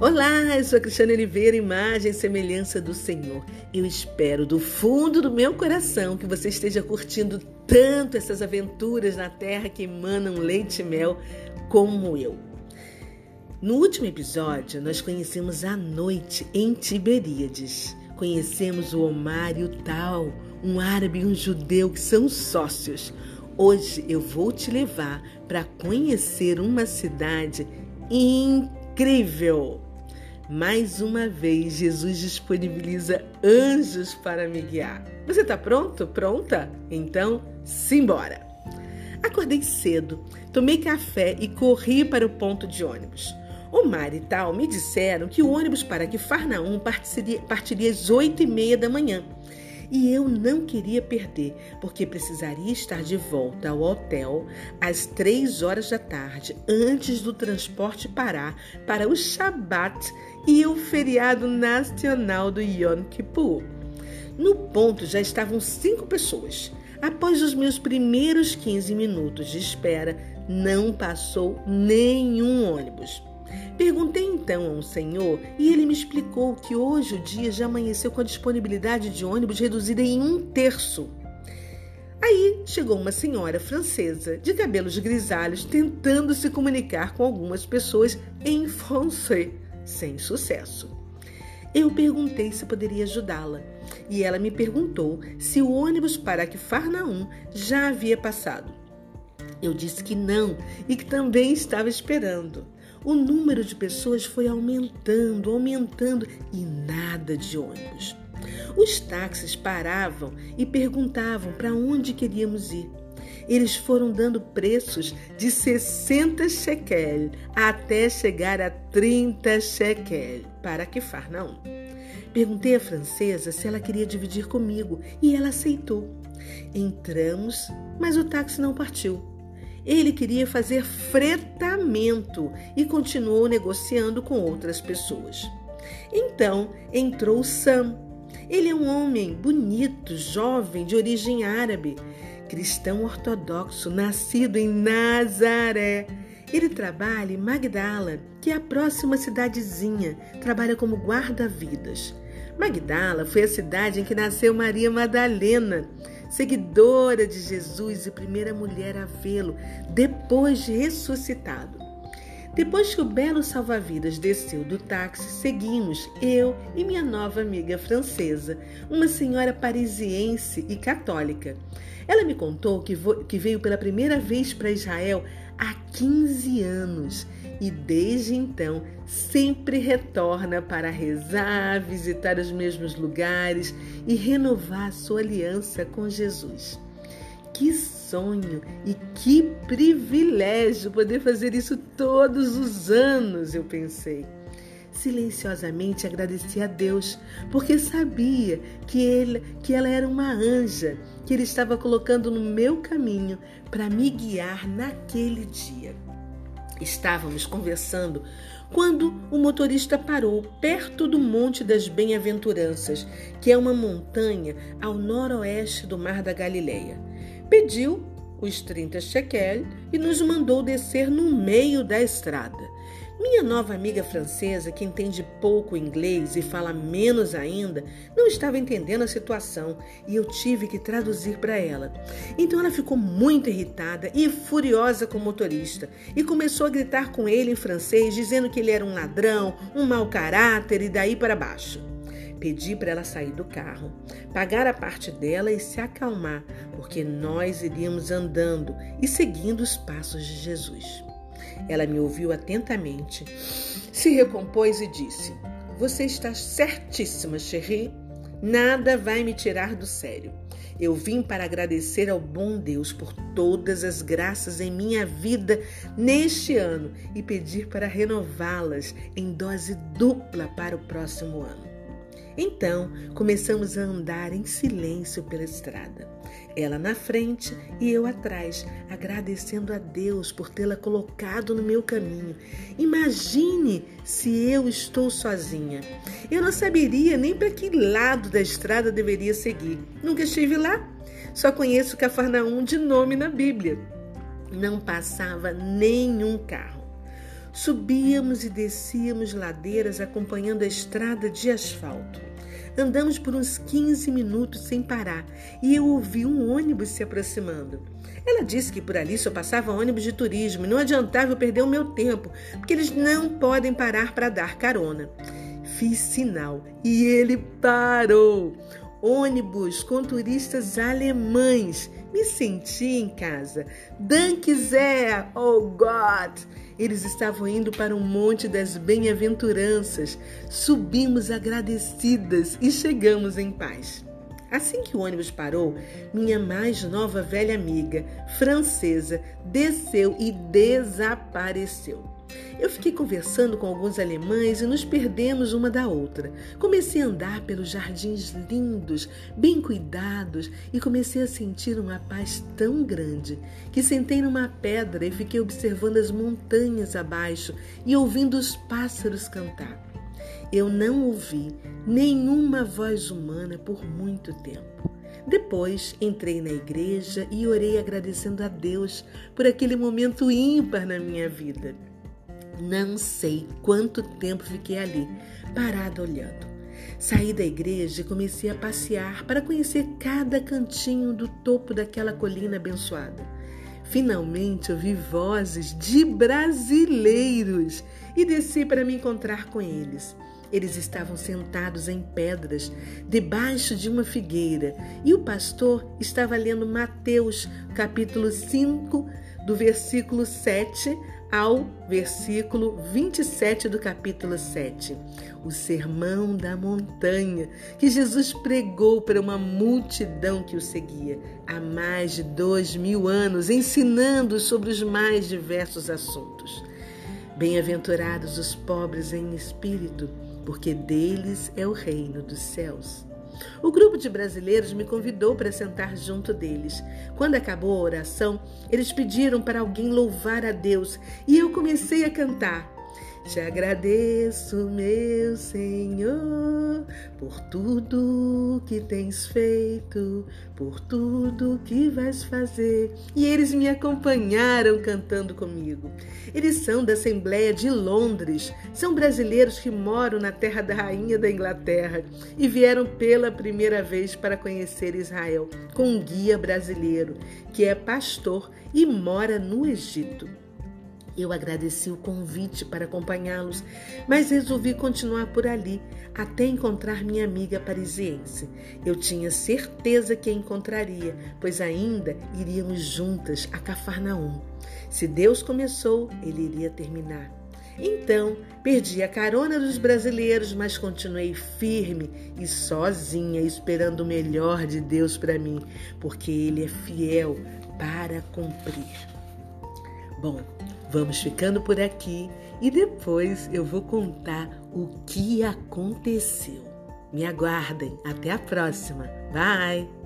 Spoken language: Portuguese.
Olá, eu sou a Cristiane Oliveira, imagem e semelhança do Senhor. Eu espero do fundo do meu coração que você esteja curtindo tanto essas aventuras na terra que emanam leite e mel como eu. No último episódio, nós conhecemos a noite em Tiberíades. Conhecemos o Omar e o Tal, um árabe e um judeu que são sócios. Hoje eu vou te levar para conhecer uma cidade incrível. Mais uma vez, Jesus disponibiliza anjos para me guiar. Você está pronto? Pronta? Então, simbora! Acordei cedo, tomei café e corri para o ponto de ônibus. O Mar e tal me disseram que o ônibus para Quifarnaum partiria, partiria às oito e meia da manhã. E eu não queria perder, porque precisaria estar de volta ao hotel às três horas da tarde, antes do transporte parar para o Shabat e o feriado nacional do Yom Kippur. No ponto já estavam cinco pessoas. Após os meus primeiros 15 minutos de espera, não passou nenhum ônibus. Perguntei então ao senhor e ele me explicou que hoje o dia já amanheceu com a disponibilidade de ônibus reduzida em um terço. Aí chegou uma senhora francesa de cabelos grisalhos tentando se comunicar com algumas pessoas em francês, sem sucesso. Eu perguntei se poderia ajudá-la e ela me perguntou se o ônibus para Farnaum já havia passado. Eu disse que não e que também estava esperando. O número de pessoas foi aumentando, aumentando e nada de ônibus. Os táxis paravam e perguntavam para onde queríamos ir. Eles foram dando preços de 60 shekel até chegar a 30 shekel para não. Perguntei à francesa se ela queria dividir comigo e ela aceitou. Entramos, mas o táxi não partiu. Ele queria fazer fretamento e continuou negociando com outras pessoas. Então entrou Sam. Ele é um homem bonito, jovem, de origem árabe, cristão ortodoxo, nascido em Nazaré. Ele trabalha em Magdala, que é a próxima cidadezinha, trabalha como guarda-vidas. Magdala foi a cidade em que nasceu Maria Madalena seguidora de Jesus e primeira mulher a vê-lo depois de ressuscitado. Depois que o belo salva-vidas desceu do táxi, seguimos, eu e minha nova amiga francesa, uma senhora parisiense e católica. Ela me contou que, que veio pela primeira vez para Israel há 15 anos e desde então sempre retorna para rezar, visitar os mesmos lugares e renovar sua aliança com Jesus. Que sonho e que privilégio poder fazer isso todos os anos, eu pensei. Silenciosamente agradeci a Deus, porque sabia que, ele, que ela era uma anja que Ele estava colocando no meu caminho para me guiar naquele dia. Estávamos conversando quando o motorista parou perto do Monte das Bem-aventuranças, que é uma montanha ao noroeste do Mar da Galileia. Pediu os 30 shekel e nos mandou descer no meio da estrada. Minha nova amiga francesa, que entende pouco inglês e fala menos ainda, não estava entendendo a situação e eu tive que traduzir para ela. Então ela ficou muito irritada e furiosa com o motorista e começou a gritar com ele em francês, dizendo que ele era um ladrão, um mau caráter e daí para baixo. Pedi para ela sair do carro, pagar a parte dela e se acalmar, porque nós iríamos andando e seguindo os passos de Jesus. Ela me ouviu atentamente, se recompôs e disse: Você está certíssima, Cherie. Nada vai me tirar do sério. Eu vim para agradecer ao bom Deus por todas as graças em minha vida neste ano e pedir para renová-las em dose dupla para o próximo ano. Então, começamos a andar em silêncio pela estrada. Ela na frente e eu atrás, agradecendo a Deus por tê-la colocado no meu caminho. Imagine se eu estou sozinha. Eu não saberia nem para que lado da estrada deveria seguir. Nunca estive lá. Só conheço Cafarnaum de nome na Bíblia. Não passava nenhum carro. Subíamos e descíamos ladeiras acompanhando a estrada de asfalto. Andamos por uns 15 minutos sem parar e eu ouvi um ônibus se aproximando. Ela disse que por ali só passava ônibus de turismo e não adiantava eu perder o meu tempo, porque eles não podem parar para dar carona. Fiz sinal e ele parou. Ônibus com turistas alemães. Me senti em casa. Danke sehr, oh God! Eles estavam indo para o Monte das Bem-aventuranças. Subimos agradecidas e chegamos em paz. Assim que o ônibus parou, minha mais nova velha amiga, francesa, desceu e desapareceu. Eu fiquei conversando com alguns alemães e nos perdemos uma da outra. Comecei a andar pelos jardins lindos, bem cuidados, e comecei a sentir uma paz tão grande que sentei numa pedra e fiquei observando as montanhas abaixo e ouvindo os pássaros cantar. Eu não ouvi nenhuma voz humana por muito tempo. Depois entrei na igreja e orei agradecendo a Deus por aquele momento ímpar na minha vida. Não sei quanto tempo fiquei ali, parada olhando. Saí da igreja e comecei a passear para conhecer cada cantinho do topo daquela colina abençoada. Finalmente ouvi vozes de brasileiros e desci para me encontrar com eles. Eles estavam sentados em pedras, debaixo de uma figueira, e o pastor estava lendo Mateus, capítulo 5, do versículo 7 ao versículo 27 do capítulo 7, o sermão da montanha que Jesus pregou para uma multidão que o seguia há mais de dois mil anos, ensinando sobre os mais diversos assuntos. Bem-aventurados os pobres em espírito, porque deles é o reino dos céus. O grupo de brasileiros me convidou para sentar junto deles. Quando acabou a oração, eles pediram para alguém louvar a Deus e eu comecei a cantar. Te agradeço, meu Senhor, por tudo que tens feito, por tudo que vais fazer. E eles me acompanharam cantando comigo. Eles são da Assembleia de Londres, são brasileiros que moram na terra da rainha da Inglaterra e vieram pela primeira vez para conhecer Israel com um guia brasileiro que é pastor e mora no Egito. Eu agradeci o convite para acompanhá-los, mas resolvi continuar por ali até encontrar minha amiga parisiense. Eu tinha certeza que a encontraria, pois ainda iríamos juntas a Cafarnaum. Se Deus começou, ele iria terminar. Então, perdi a carona dos brasileiros, mas continuei firme e sozinha, esperando o melhor de Deus para mim, porque Ele é fiel para cumprir. Bom, Vamos ficando por aqui e depois eu vou contar o que aconteceu. Me aguardem. Até a próxima. Bye!